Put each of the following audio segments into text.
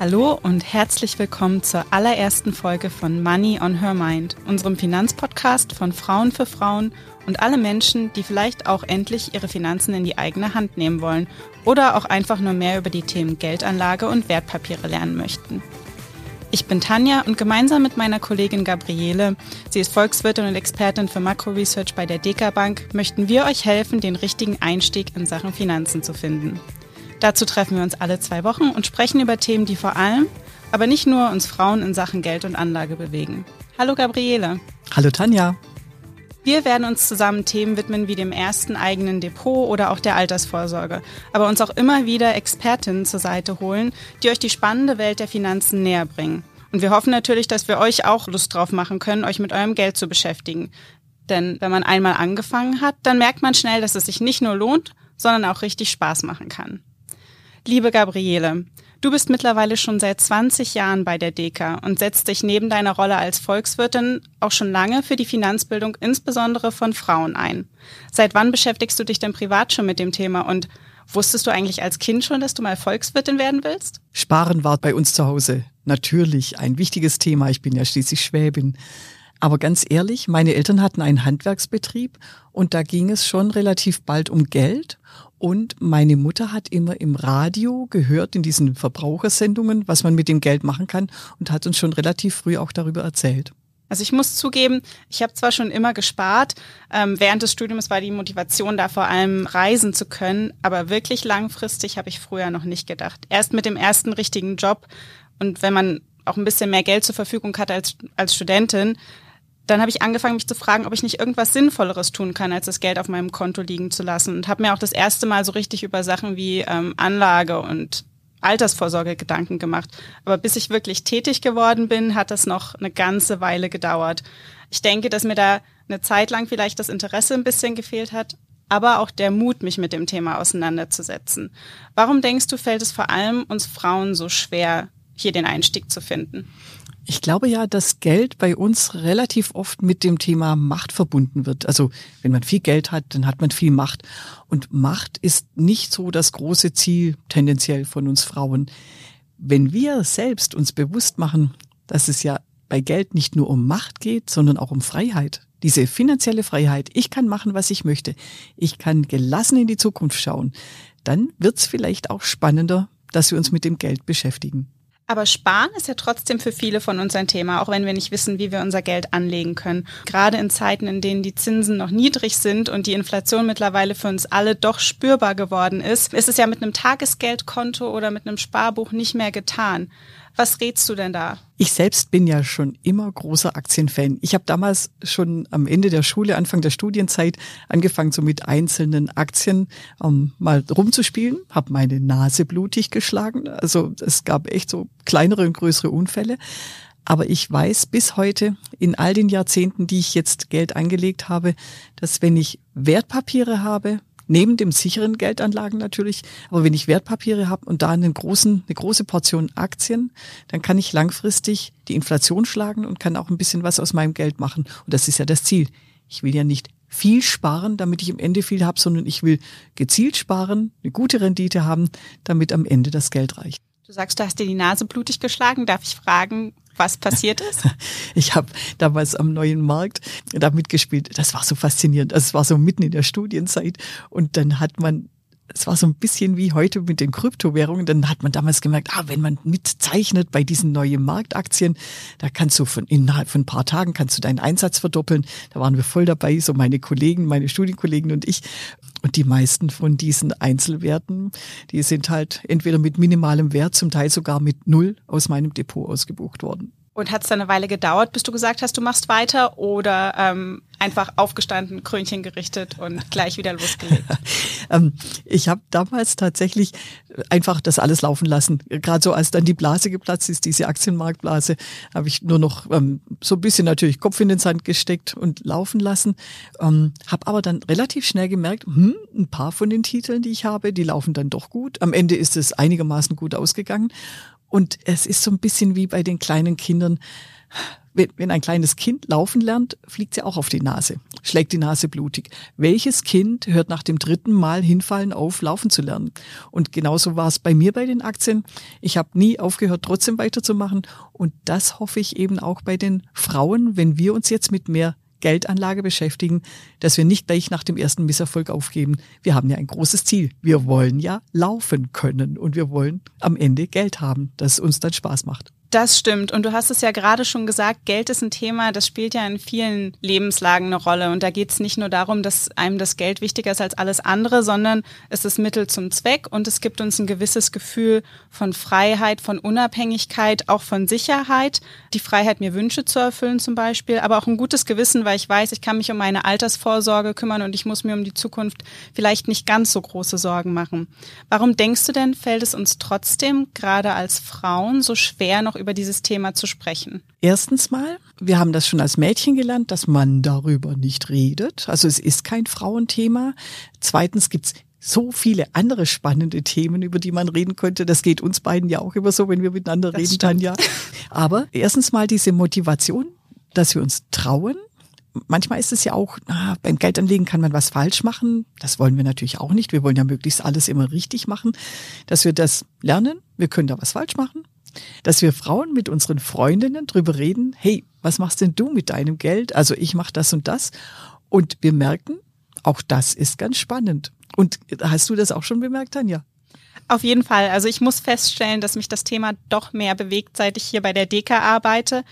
Hallo und herzlich willkommen zur allerersten Folge von Money on Her Mind, unserem Finanzpodcast von Frauen für Frauen und alle Menschen, die vielleicht auch endlich ihre Finanzen in die eigene Hand nehmen wollen oder auch einfach nur mehr über die Themen Geldanlage und Wertpapiere lernen möchten. Ich bin Tanja und gemeinsam mit meiner Kollegin Gabriele, sie ist Volkswirtin und Expertin für Makro-Research bei der Deka Bank, möchten wir euch helfen, den richtigen Einstieg in Sachen Finanzen zu finden. Dazu treffen wir uns alle zwei Wochen und sprechen über Themen, die vor allem, aber nicht nur uns Frauen in Sachen Geld und Anlage bewegen. Hallo Gabriele. Hallo Tanja. Wir werden uns zusammen Themen widmen wie dem ersten eigenen Depot oder auch der Altersvorsorge, aber uns auch immer wieder Expertinnen zur Seite holen, die euch die spannende Welt der Finanzen näher bringen. Und wir hoffen natürlich, dass wir euch auch Lust drauf machen können, euch mit eurem Geld zu beschäftigen. Denn wenn man einmal angefangen hat, dann merkt man schnell, dass es sich nicht nur lohnt, sondern auch richtig Spaß machen kann. Liebe Gabriele, Du bist mittlerweile schon seit 20 Jahren bei der DEKA und setzt dich neben deiner Rolle als Volkswirtin auch schon lange für die Finanzbildung insbesondere von Frauen ein. Seit wann beschäftigst du dich denn privat schon mit dem Thema und wusstest du eigentlich als Kind schon, dass du mal Volkswirtin werden willst? Sparen war bei uns zu Hause natürlich ein wichtiges Thema. Ich bin ja schließlich Schwäbin. Aber ganz ehrlich, meine Eltern hatten einen Handwerksbetrieb und da ging es schon relativ bald um Geld und meine Mutter hat immer im Radio gehört, in diesen Verbrauchersendungen, was man mit dem Geld machen kann und hat uns schon relativ früh auch darüber erzählt. Also ich muss zugeben, ich habe zwar schon immer gespart, ähm, während des Studiums war die Motivation da vor allem reisen zu können, aber wirklich langfristig habe ich früher noch nicht gedacht. Erst mit dem ersten richtigen Job und wenn man auch ein bisschen mehr Geld zur Verfügung hat als, als Studentin, dann habe ich angefangen, mich zu fragen, ob ich nicht irgendwas Sinnvolleres tun kann, als das Geld auf meinem Konto liegen zu lassen. Und habe mir auch das erste Mal so richtig über Sachen wie ähm, Anlage und Altersvorsorge Gedanken gemacht. Aber bis ich wirklich tätig geworden bin, hat das noch eine ganze Weile gedauert. Ich denke, dass mir da eine Zeit lang vielleicht das Interesse ein bisschen gefehlt hat, aber auch der Mut, mich mit dem Thema auseinanderzusetzen. Warum denkst du, fällt es vor allem uns Frauen so schwer, hier den Einstieg zu finden? Ich glaube ja, dass Geld bei uns relativ oft mit dem Thema Macht verbunden wird. Also wenn man viel Geld hat, dann hat man viel Macht. Und Macht ist nicht so das große Ziel tendenziell von uns Frauen. Wenn wir selbst uns bewusst machen, dass es ja bei Geld nicht nur um Macht geht, sondern auch um Freiheit. Diese finanzielle Freiheit. Ich kann machen, was ich möchte. Ich kann gelassen in die Zukunft schauen. Dann wird's vielleicht auch spannender, dass wir uns mit dem Geld beschäftigen. Aber Sparen ist ja trotzdem für viele von uns ein Thema, auch wenn wir nicht wissen, wie wir unser Geld anlegen können. Gerade in Zeiten, in denen die Zinsen noch niedrig sind und die Inflation mittlerweile für uns alle doch spürbar geworden ist, ist es ja mit einem Tagesgeldkonto oder mit einem Sparbuch nicht mehr getan. Was rätst du denn da? Ich selbst bin ja schon immer großer Aktienfan. Ich habe damals schon am Ende der Schule, Anfang der Studienzeit angefangen, so mit einzelnen Aktien ähm, mal rumzuspielen, habe meine Nase blutig geschlagen. Also es gab echt so kleinere und größere Unfälle. Aber ich weiß bis heute, in all den Jahrzehnten, die ich jetzt Geld angelegt habe, dass wenn ich Wertpapiere habe, neben dem sicheren Geldanlagen natürlich. Aber wenn ich Wertpapiere habe und da einen großen, eine große Portion Aktien, dann kann ich langfristig die Inflation schlagen und kann auch ein bisschen was aus meinem Geld machen. Und das ist ja das Ziel. Ich will ja nicht viel sparen, damit ich am Ende viel habe, sondern ich will gezielt sparen, eine gute Rendite haben, damit am Ende das Geld reicht. Du sagst, du hast dir die Nase blutig geschlagen. Darf ich fragen, was passiert ist? Ich habe damals am neuen Markt da mitgespielt. Das war so faszinierend. Also es war so mitten in der Studienzeit und dann hat man es war so ein bisschen wie heute mit den Kryptowährungen. Dann hat man damals gemerkt, ah, wenn man mitzeichnet bei diesen neuen Marktaktien, da kannst du von innerhalb von ein paar Tagen kannst du deinen Einsatz verdoppeln. Da waren wir voll dabei, so meine Kollegen, meine Studienkollegen und ich. Und die meisten von diesen Einzelwerten, die sind halt entweder mit minimalem Wert, zum Teil sogar mit Null aus meinem Depot ausgebucht worden. Und hat es dann eine Weile gedauert, bis du gesagt hast, du machst weiter oder ähm, einfach aufgestanden, Krönchen gerichtet und gleich wieder losgelegt? ähm, ich habe damals tatsächlich einfach das alles laufen lassen. Gerade so, als dann die Blase geplatzt ist, diese Aktienmarktblase, habe ich nur noch ähm, so ein bisschen natürlich Kopf in den Sand gesteckt und laufen lassen. Ähm, habe aber dann relativ schnell gemerkt, hm, ein paar von den Titeln, die ich habe, die laufen dann doch gut. Am Ende ist es einigermaßen gut ausgegangen. Und es ist so ein bisschen wie bei den kleinen Kindern. Wenn, ein kleines Kind laufen lernt, fliegt sie auch auf die Nase, schlägt die Nase blutig. Welches Kind hört nach dem dritten Mal hinfallen auf, laufen zu lernen? Und genauso war es bei mir bei den Aktien. Ich habe nie aufgehört, trotzdem weiterzumachen. Und das hoffe ich eben auch bei den Frauen, wenn wir uns jetzt mit mehr Geldanlage beschäftigen, dass wir nicht gleich nach dem ersten Misserfolg aufgeben. Wir haben ja ein großes Ziel. Wir wollen ja laufen können und wir wollen am Ende Geld haben, das uns dann Spaß macht. Das stimmt. Und du hast es ja gerade schon gesagt, Geld ist ein Thema, das spielt ja in vielen Lebenslagen eine Rolle. Und da geht es nicht nur darum, dass einem das Geld wichtiger ist als alles andere, sondern es ist Mittel zum Zweck und es gibt uns ein gewisses Gefühl von Freiheit, von Unabhängigkeit, auch von Sicherheit. Die Freiheit, mir Wünsche zu erfüllen zum Beispiel, aber auch ein gutes Gewissen, weil ich weiß, ich kann mich um meine Altersvorsorge kümmern und ich muss mir um die Zukunft vielleicht nicht ganz so große Sorgen machen. Warum denkst du denn, fällt es uns trotzdem, gerade als Frauen, so schwer, noch über dieses Thema zu sprechen? Erstens mal, wir haben das schon als Mädchen gelernt, dass man darüber nicht redet. Also es ist kein Frauenthema. Zweitens gibt's so viele andere spannende Themen, über die man reden könnte. Das geht uns beiden ja auch immer so, wenn wir miteinander das reden, stimmt. Tanja. Aber erstens mal diese Motivation, dass wir uns trauen. Manchmal ist es ja auch, ah, beim Geldanlegen kann man was falsch machen. Das wollen wir natürlich auch nicht. Wir wollen ja möglichst alles immer richtig machen. Dass wir das lernen, wir können da was falsch machen dass wir Frauen mit unseren Freundinnen drüber reden, hey, was machst denn du mit deinem Geld? Also ich mache das und das. Und wir merken, auch das ist ganz spannend. Und hast du das auch schon bemerkt, Tanja? Auf jeden Fall. Also ich muss feststellen, dass mich das Thema doch mehr bewegt, seit ich hier bei der DEKA arbeite.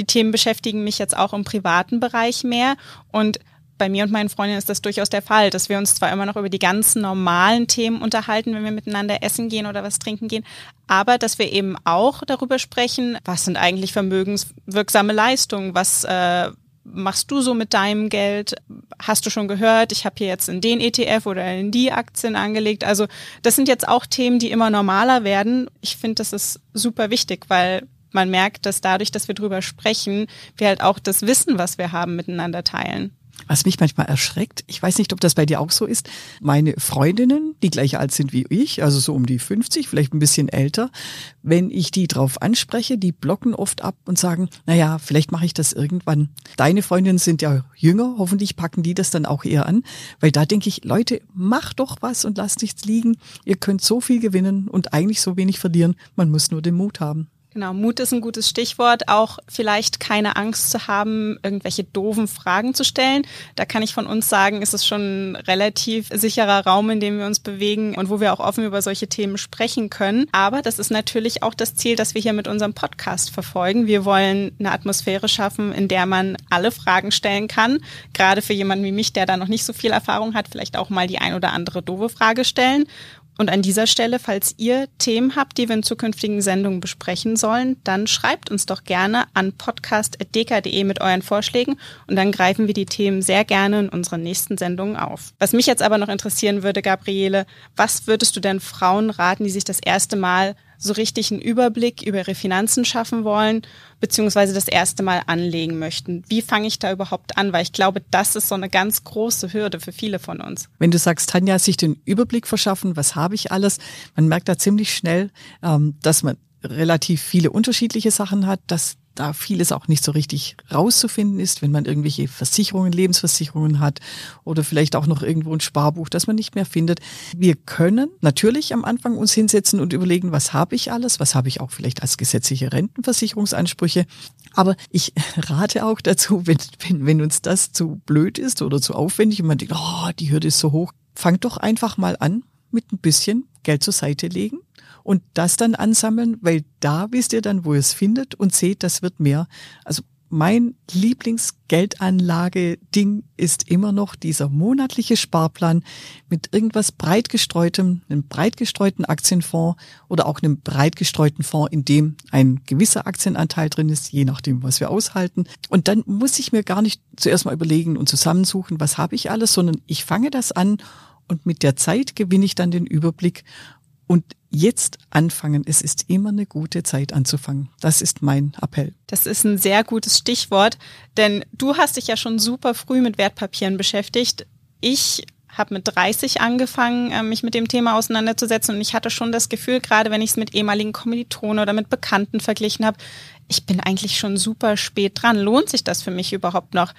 Die Themen beschäftigen mich jetzt auch im privaten Bereich mehr und bei mir und meinen Freundinnen ist das durchaus der Fall, dass wir uns zwar immer noch über die ganzen normalen Themen unterhalten, wenn wir miteinander essen gehen oder was trinken gehen, aber dass wir eben auch darüber sprechen, was sind eigentlich vermögenswirksame Leistungen, was äh, machst du so mit deinem Geld? Hast du schon gehört, ich habe hier jetzt in den ETF oder in die Aktien angelegt? Also das sind jetzt auch Themen, die immer normaler werden. Ich finde, das ist super wichtig, weil man merkt, dass dadurch, dass wir drüber sprechen, wir halt auch das Wissen, was wir haben, miteinander teilen. Was mich manchmal erschreckt, ich weiß nicht, ob das bei dir auch so ist, meine Freundinnen, die gleich alt sind wie ich, also so um die 50, vielleicht ein bisschen älter, wenn ich die drauf anspreche, die blocken oft ab und sagen, naja, vielleicht mache ich das irgendwann. Deine Freundinnen sind ja jünger, hoffentlich packen die das dann auch eher an, weil da denke ich, Leute, mach doch was und lasst nichts liegen. Ihr könnt so viel gewinnen und eigentlich so wenig verlieren. Man muss nur den Mut haben. Genau, Mut ist ein gutes Stichwort. Auch vielleicht keine Angst zu haben, irgendwelche doofen Fragen zu stellen. Da kann ich von uns sagen, ist es schon ein relativ sicherer Raum, in dem wir uns bewegen und wo wir auch offen über solche Themen sprechen können. Aber das ist natürlich auch das Ziel, das wir hier mit unserem Podcast verfolgen. Wir wollen eine Atmosphäre schaffen, in der man alle Fragen stellen kann. Gerade für jemanden wie mich, der da noch nicht so viel Erfahrung hat, vielleicht auch mal die ein oder andere doofe Frage stellen. Und an dieser Stelle, falls ihr Themen habt, die wir in zukünftigen Sendungen besprechen sollen, dann schreibt uns doch gerne an podcast.dk.de mit euren Vorschlägen und dann greifen wir die Themen sehr gerne in unseren nächsten Sendungen auf. Was mich jetzt aber noch interessieren würde, Gabriele, was würdest du denn Frauen raten, die sich das erste Mal so richtig einen Überblick über ihre Finanzen schaffen wollen, beziehungsweise das erste Mal anlegen möchten. Wie fange ich da überhaupt an? Weil ich glaube, das ist so eine ganz große Hürde für viele von uns. Wenn du sagst, Tanja, sich den Überblick verschaffen, was habe ich alles, man merkt da ziemlich schnell, ähm, dass man relativ viele unterschiedliche Sachen hat, dass da vieles auch nicht so richtig rauszufinden ist, wenn man irgendwelche Versicherungen, Lebensversicherungen hat oder vielleicht auch noch irgendwo ein Sparbuch, das man nicht mehr findet. Wir können natürlich am Anfang uns hinsetzen und überlegen, was habe ich alles, was habe ich auch vielleicht als gesetzliche Rentenversicherungsansprüche. Aber ich rate auch dazu, wenn, wenn, wenn uns das zu blöd ist oder zu aufwendig und man denkt, oh, die Hürde ist so hoch, fangt doch einfach mal an mit ein bisschen Geld zur Seite legen und das dann ansammeln, weil da wisst ihr dann, wo ihr es findet und seht, das wird mehr. Also mein Lieblingsgeldanlage-Ding ist immer noch dieser monatliche Sparplan mit irgendwas breit gestreutem, einem breit gestreuten Aktienfonds oder auch einem breit gestreuten Fonds, in dem ein gewisser Aktienanteil drin ist, je nachdem, was wir aushalten. Und dann muss ich mir gar nicht zuerst mal überlegen und zusammensuchen, was habe ich alles, sondern ich fange das an und mit der Zeit gewinne ich dann den Überblick und jetzt anfangen. Es ist immer eine gute Zeit anzufangen. Das ist mein Appell. Das ist ein sehr gutes Stichwort, denn du hast dich ja schon super früh mit Wertpapieren beschäftigt. Ich habe mit 30 angefangen, äh, mich mit dem Thema auseinanderzusetzen und ich hatte schon das Gefühl, gerade wenn ich es mit ehemaligen Kommilitonen oder mit Bekannten verglichen habe, ich bin eigentlich schon super spät dran. Lohnt sich das für mich überhaupt noch?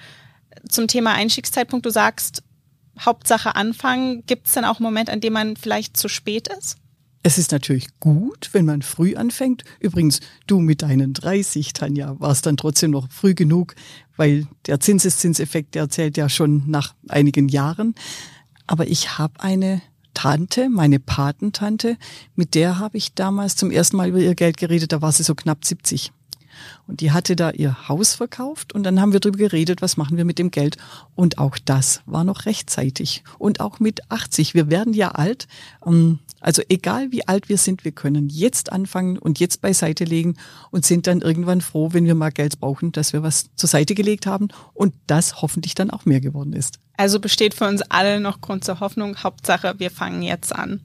Zum Thema Einstiegszeitpunkt, du sagst, Hauptsache anfangen. Gibt es dann auch einen Moment, an dem man vielleicht zu spät ist? Es ist natürlich gut, wenn man früh anfängt. Übrigens, du mit deinen 30, Tanja, warst dann trotzdem noch früh genug, weil der Zinseszinseffekt, der zählt ja schon nach einigen Jahren. Aber ich habe eine Tante, meine Patentante, mit der habe ich damals zum ersten Mal über ihr Geld geredet, da war sie so knapp 70. Und die hatte da ihr Haus verkauft und dann haben wir darüber geredet, was machen wir mit dem Geld. Und auch das war noch rechtzeitig. Und auch mit 80. Wir werden ja alt. Ähm, also egal wie alt wir sind, wir können jetzt anfangen und jetzt beiseite legen und sind dann irgendwann froh, wenn wir mal Geld brauchen, dass wir was zur Seite gelegt haben und das hoffentlich dann auch mehr geworden ist. Also besteht für uns alle noch Grund zur Hoffnung. Hauptsache, wir fangen jetzt an.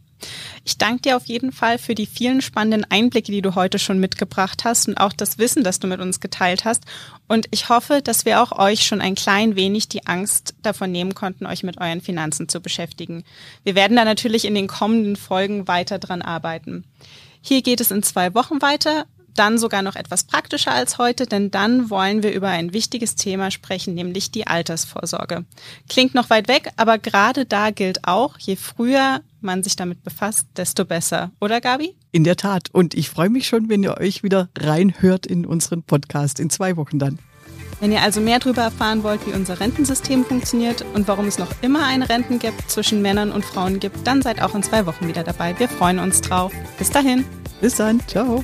Ich danke dir auf jeden Fall für die vielen spannenden Einblicke, die du heute schon mitgebracht hast und auch das Wissen, das du mit uns geteilt hast. Und ich hoffe, dass wir auch euch schon ein klein wenig die Angst davon nehmen konnten, euch mit euren Finanzen zu beschäftigen. Wir werden da natürlich in den kommenden Folgen weiter dran arbeiten. Hier geht es in zwei Wochen weiter dann sogar noch etwas praktischer als heute, denn dann wollen wir über ein wichtiges Thema sprechen, nämlich die Altersvorsorge. Klingt noch weit weg, aber gerade da gilt auch, je früher man sich damit befasst, desto besser. Oder Gabi? In der Tat. Und ich freue mich schon, wenn ihr euch wieder reinhört in unseren Podcast in zwei Wochen dann. Wenn ihr also mehr darüber erfahren wollt, wie unser Rentensystem funktioniert und warum es noch immer ein Rentengap zwischen Männern und Frauen gibt, dann seid auch in zwei Wochen wieder dabei. Wir freuen uns drauf. Bis dahin. Bis dann. Ciao.